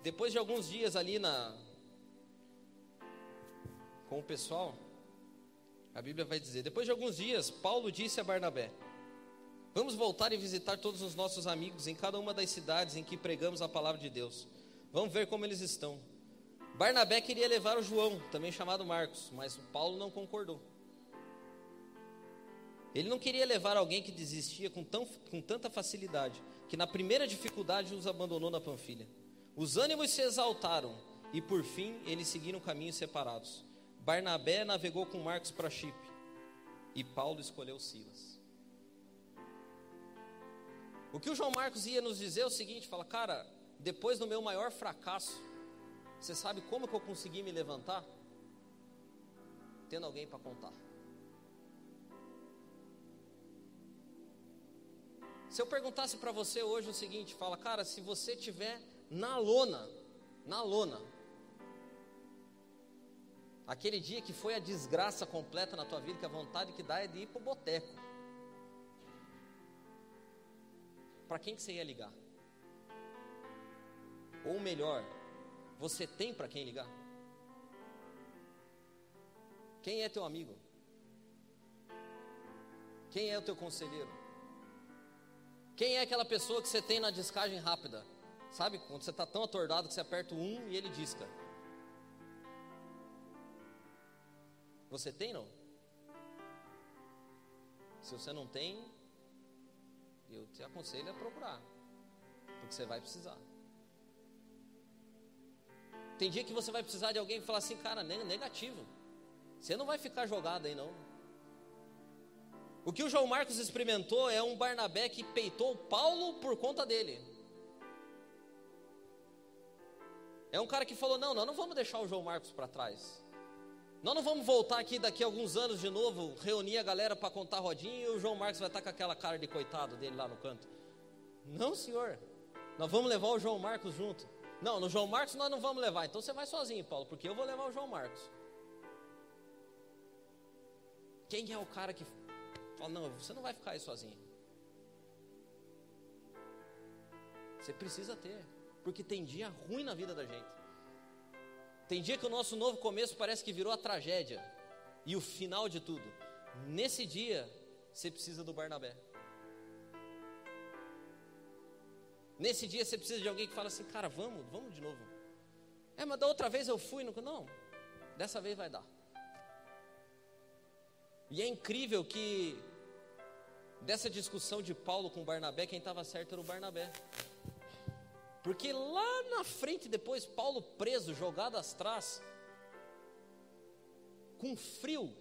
Depois de alguns dias ali na com o pessoal, a Bíblia vai dizer: depois de alguns dias, Paulo disse a Barnabé: Vamos voltar e visitar todos os nossos amigos em cada uma das cidades em que pregamos a palavra de Deus. Vamos ver como eles estão. Barnabé queria levar o João, também chamado Marcos, mas o Paulo não concordou. Ele não queria levar alguém que desistia com, tão, com tanta facilidade, que na primeira dificuldade os abandonou na Panfilha. Os ânimos se exaltaram e por fim eles seguiram caminhos separados. Barnabé navegou com Marcos para Chipre e Paulo escolheu Silas. O que o João Marcos ia nos dizer é o seguinte: fala, cara, depois do meu maior fracasso, você sabe como que eu consegui me levantar? Tendo alguém para contar. Se eu perguntasse para você hoje o seguinte, fala, cara, se você tiver na lona, na lona, aquele dia que foi a desgraça completa na tua vida, que a vontade que dá é de ir para o boteco. Para quem que você ia ligar? Ou melhor, você tem para quem ligar? Quem é teu amigo? Quem é o teu conselheiro? Quem é aquela pessoa que você tem na descagem rápida? Sabe quando você está tão atordado que você aperta o um e ele disca? Você tem não? Se você não tem, eu te aconselho a procurar, porque você vai precisar. Tem dia que você vai precisar de alguém que fala assim, cara, negativo. Você não vai ficar jogado aí não. O que o João Marcos experimentou é um Barnabé que peitou Paulo por conta dele. É um cara que falou: não, nós não vamos deixar o João Marcos para trás. Nós não vamos voltar aqui daqui a alguns anos de novo, reunir a galera para contar rodinha e o João Marcos vai estar com aquela cara de coitado dele lá no canto. Não, senhor. Nós vamos levar o João Marcos junto. Não, no João Marcos nós não vamos levar. Então você vai sozinho, Paulo, porque eu vou levar o João Marcos. Quem é o cara que fala, não, você não vai ficar aí sozinho. Você precisa ter, porque tem dia ruim na vida da gente. Tem dia que o nosso novo começo parece que virou a tragédia e o final de tudo. Nesse dia, você precisa do Barnabé. Nesse dia você precisa de alguém que fala assim, cara, vamos, vamos de novo. É, mas da outra vez eu fui, não, não dessa vez vai dar. E é incrível que dessa discussão de Paulo com Barnabé, quem estava certo era o Barnabé. Porque lá na frente, depois, Paulo preso, jogado atrás, com frio,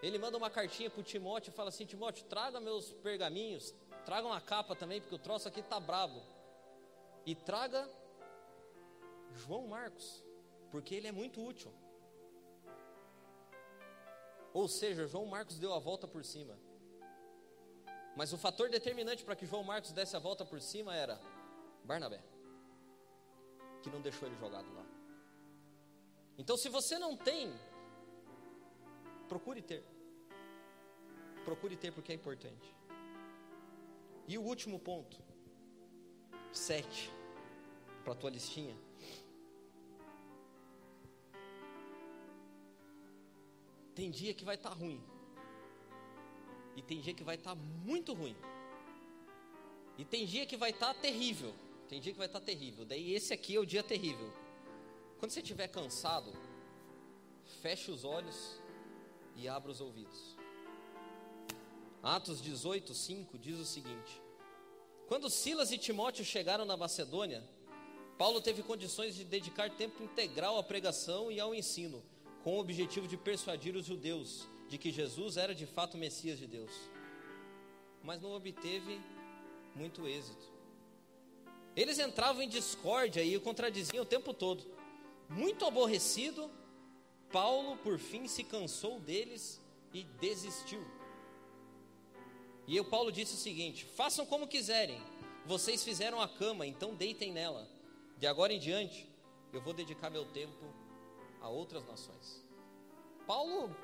ele manda uma cartinha para Timóteo e fala assim: Timóteo, traga meus pergaminhos, traga uma capa também, porque o troço aqui está brabo. E traga João Marcos, porque ele é muito útil. Ou seja, João Marcos deu a volta por cima. Mas o fator determinante para que João Marcos desse a volta por cima era Barnabé, que não deixou ele jogado lá. Então, se você não tem, procure ter. Procure ter porque é importante. E o último ponto, sete, para a tua listinha. Tem dia que vai estar tá ruim. E tem dia que vai estar tá muito ruim. E tem dia que vai estar tá terrível. Tem dia que vai estar terrível. Daí esse aqui é o dia terrível. Quando você estiver cansado, feche os olhos e abra os ouvidos. Atos 18, 5 diz o seguinte: Quando Silas e Timóteo chegaram na Macedônia, Paulo teve condições de dedicar tempo integral à pregação e ao ensino, com o objetivo de persuadir os judeus de que Jesus era de fato o Messias de Deus. Mas não obteve muito êxito. Eles entravam em discórdia e o contradiziam o tempo todo. Muito aborrecido, Paulo por fim se cansou deles e desistiu. E o Paulo disse o seguinte: Façam como quiserem, vocês fizeram a cama, então deitem nela. De agora em diante, eu vou dedicar meu tempo a outras nações. Paulo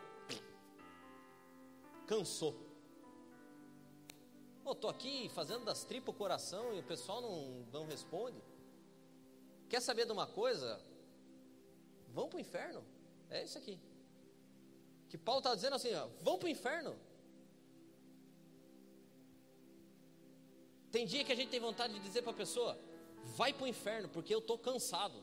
cansou. Pô, tô aqui fazendo das tripas o coração e o pessoal não, não responde. Quer saber de uma coisa? Vão para o inferno. É isso aqui. Que Paulo está dizendo assim: ó, vão para o inferno. Tem dia que a gente tem vontade de dizer para a pessoa: vai para o inferno, porque eu estou cansado.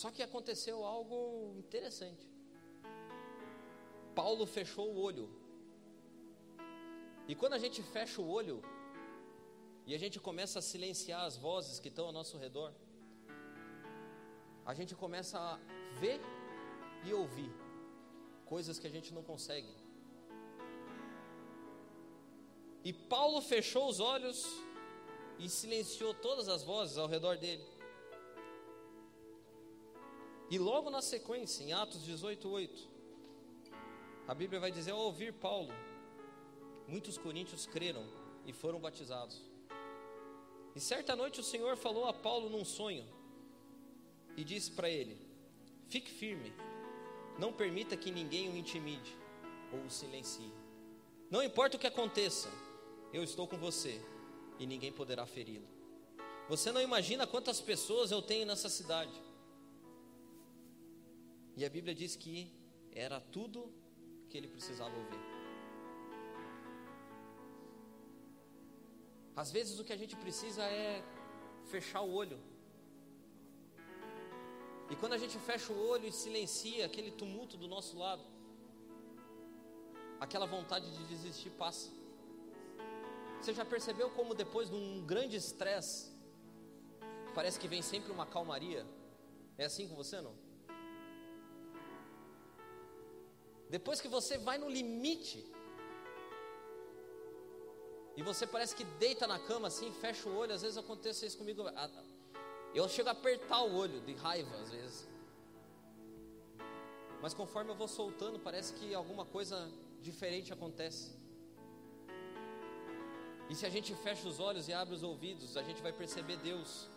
Só que aconteceu algo interessante. Paulo fechou o olho. E quando a gente fecha o olho e a gente começa a silenciar as vozes que estão ao nosso redor, a gente começa a ver e ouvir coisas que a gente não consegue. E Paulo fechou os olhos e silenciou todas as vozes ao redor dele. E logo na sequência, em Atos 18, 8, a Bíblia vai dizer: ao ouvir Paulo, muitos coríntios creram e foram batizados. E certa noite o Senhor falou a Paulo num sonho e disse para ele: Fique firme, não permita que ninguém o intimide ou o silencie. Não importa o que aconteça, eu estou com você e ninguém poderá feri-lo. Você não imagina quantas pessoas eu tenho nessa cidade. E a Bíblia diz que era tudo que ele precisava ouvir. Às vezes o que a gente precisa é fechar o olho. E quando a gente fecha o olho e silencia aquele tumulto do nosso lado, aquela vontade de desistir passa. Você já percebeu como depois de um grande estresse, parece que vem sempre uma calmaria. É assim com você não? Depois que você vai no limite, e você parece que deita na cama assim, fecha o olho, às vezes acontece isso comigo. Eu chego a apertar o olho de raiva às vezes. Mas conforme eu vou soltando, parece que alguma coisa diferente acontece. E se a gente fecha os olhos e abre os ouvidos, a gente vai perceber Deus.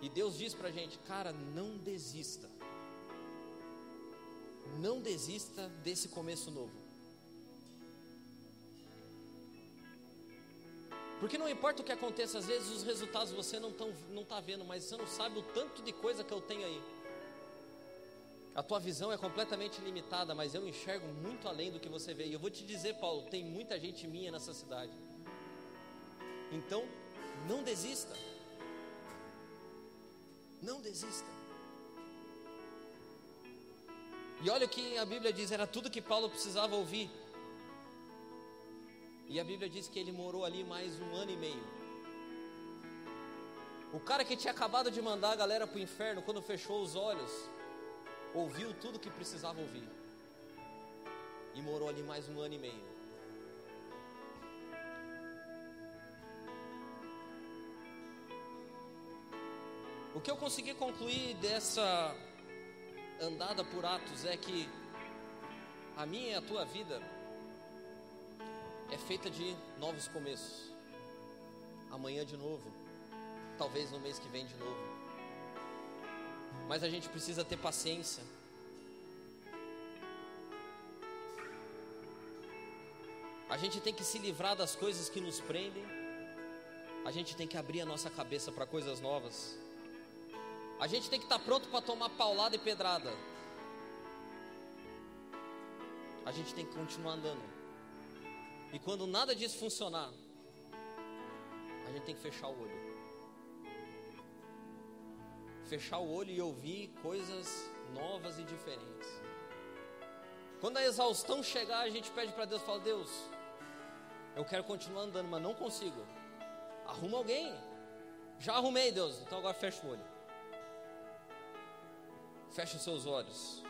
E Deus diz pra gente, cara, não desista. Não desista desse começo novo. Porque não importa o que aconteça, às vezes os resultados você não está não tá vendo, mas você não sabe o tanto de coisa que eu tenho aí. A tua visão é completamente limitada, mas eu enxergo muito além do que você vê. E eu vou te dizer, Paulo, tem muita gente minha nessa cidade. Então, não desista. Não desista. E olha o que a Bíblia diz, era tudo que Paulo precisava ouvir. E a Bíblia diz que ele morou ali mais um ano e meio. O cara que tinha acabado de mandar a galera para o inferno, quando fechou os olhos, ouviu tudo que precisava ouvir. E morou ali mais um ano e meio. O que eu consegui concluir dessa andada por Atos é que a minha e a tua vida é feita de novos começos. Amanhã de novo, talvez no mês que vem de novo. Mas a gente precisa ter paciência. A gente tem que se livrar das coisas que nos prendem. A gente tem que abrir a nossa cabeça para coisas novas. A gente tem que estar tá pronto para tomar paulada e pedrada. A gente tem que continuar andando. E quando nada disso funcionar, a gente tem que fechar o olho. Fechar o olho e ouvir coisas novas e diferentes. Quando a exaustão chegar, a gente pede para Deus, fala: Deus, eu quero continuar andando, mas não consigo. Arruma alguém. Já arrumei, Deus. Então agora fecha o olho. Fecha os seus olhos.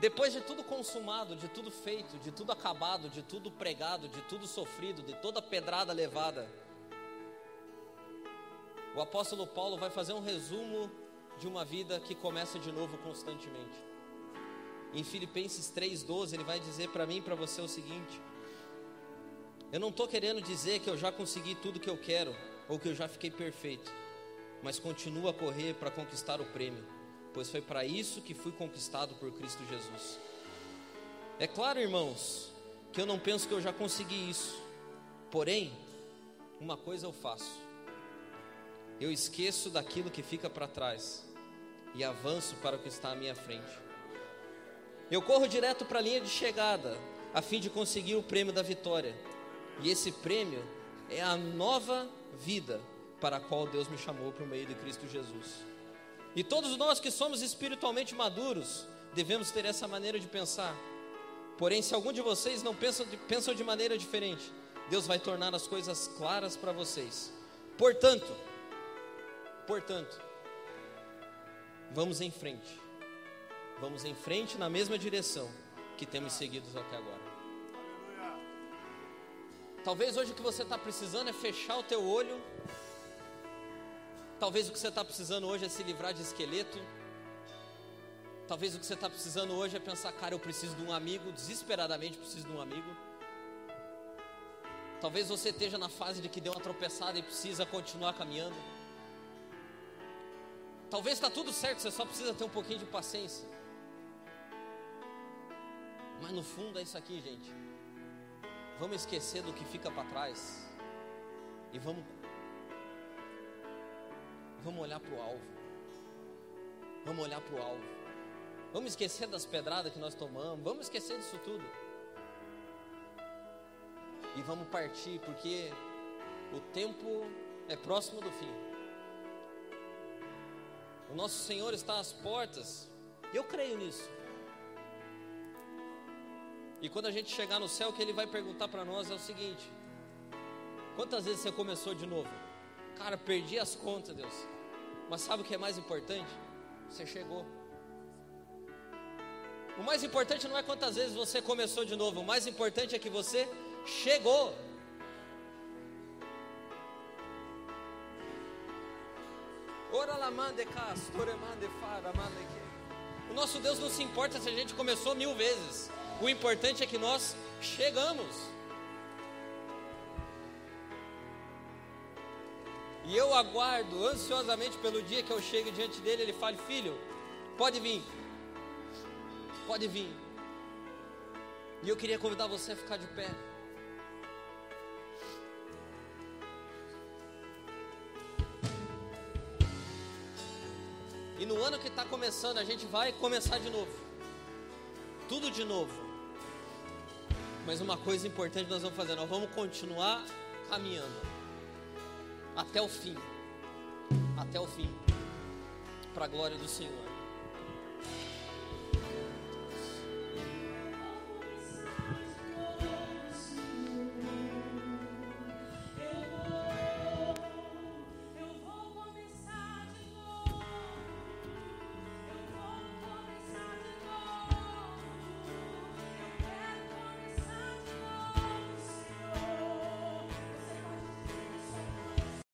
Depois de tudo consumado, de tudo feito, de tudo acabado, de tudo pregado, de tudo sofrido, de toda pedrada levada, o apóstolo Paulo vai fazer um resumo de uma vida que começa de novo constantemente. Em Filipenses 3,12, ele vai dizer para mim e para você o seguinte: Eu não estou querendo dizer que eu já consegui tudo que eu quero, ou que eu já fiquei perfeito, mas continuo a correr para conquistar o prêmio pois foi para isso que fui conquistado por Cristo Jesus. É claro, irmãos, que eu não penso que eu já consegui isso, porém, uma coisa eu faço: eu esqueço daquilo que fica para trás e avanço para o que está à minha frente. Eu corro direto para a linha de chegada, a fim de conseguir o prêmio da vitória, e esse prêmio é a nova vida para a qual Deus me chamou por meio de Cristo Jesus. E todos nós que somos espiritualmente maduros, devemos ter essa maneira de pensar. Porém, se algum de vocês não pensam de, pensam de maneira diferente, Deus vai tornar as coisas claras para vocês. Portanto, portanto, vamos em frente. Vamos em frente na mesma direção que temos seguido até agora. Talvez hoje o que você está precisando é fechar o teu olho Talvez o que você está precisando hoje é se livrar de esqueleto. Talvez o que você está precisando hoje é pensar, cara, eu preciso de um amigo, desesperadamente preciso de um amigo. Talvez você esteja na fase de que deu uma tropeçada e precisa continuar caminhando. Talvez está tudo certo, você só precisa ter um pouquinho de paciência. Mas no fundo é isso aqui, gente. Vamos esquecer do que fica para trás e vamos Vamos olhar para o alvo. Vamos olhar para o alvo. Vamos esquecer das pedradas que nós tomamos. Vamos esquecer disso tudo. E vamos partir, porque o tempo é próximo do fim. O nosso Senhor está às portas. Eu creio nisso. E quando a gente chegar no céu, o que ele vai perguntar para nós é o seguinte: Quantas vezes você começou de novo? Cara, perdi as contas, Deus. Mas sabe o que é mais importante? Você chegou. O mais importante não é quantas vezes você começou de novo, o mais importante é que você chegou. O nosso Deus não se importa se a gente começou mil vezes. O importante é que nós chegamos. E eu aguardo ansiosamente pelo dia que eu chegue diante dele. Ele fale: Filho, pode vir, pode vir. E eu queria convidar você a ficar de pé. Ano que está começando, a gente vai começar de novo. Tudo de novo. Mas uma coisa importante nós vamos fazer: nós vamos continuar caminhando até o fim. Até o fim. Para a glória do Senhor.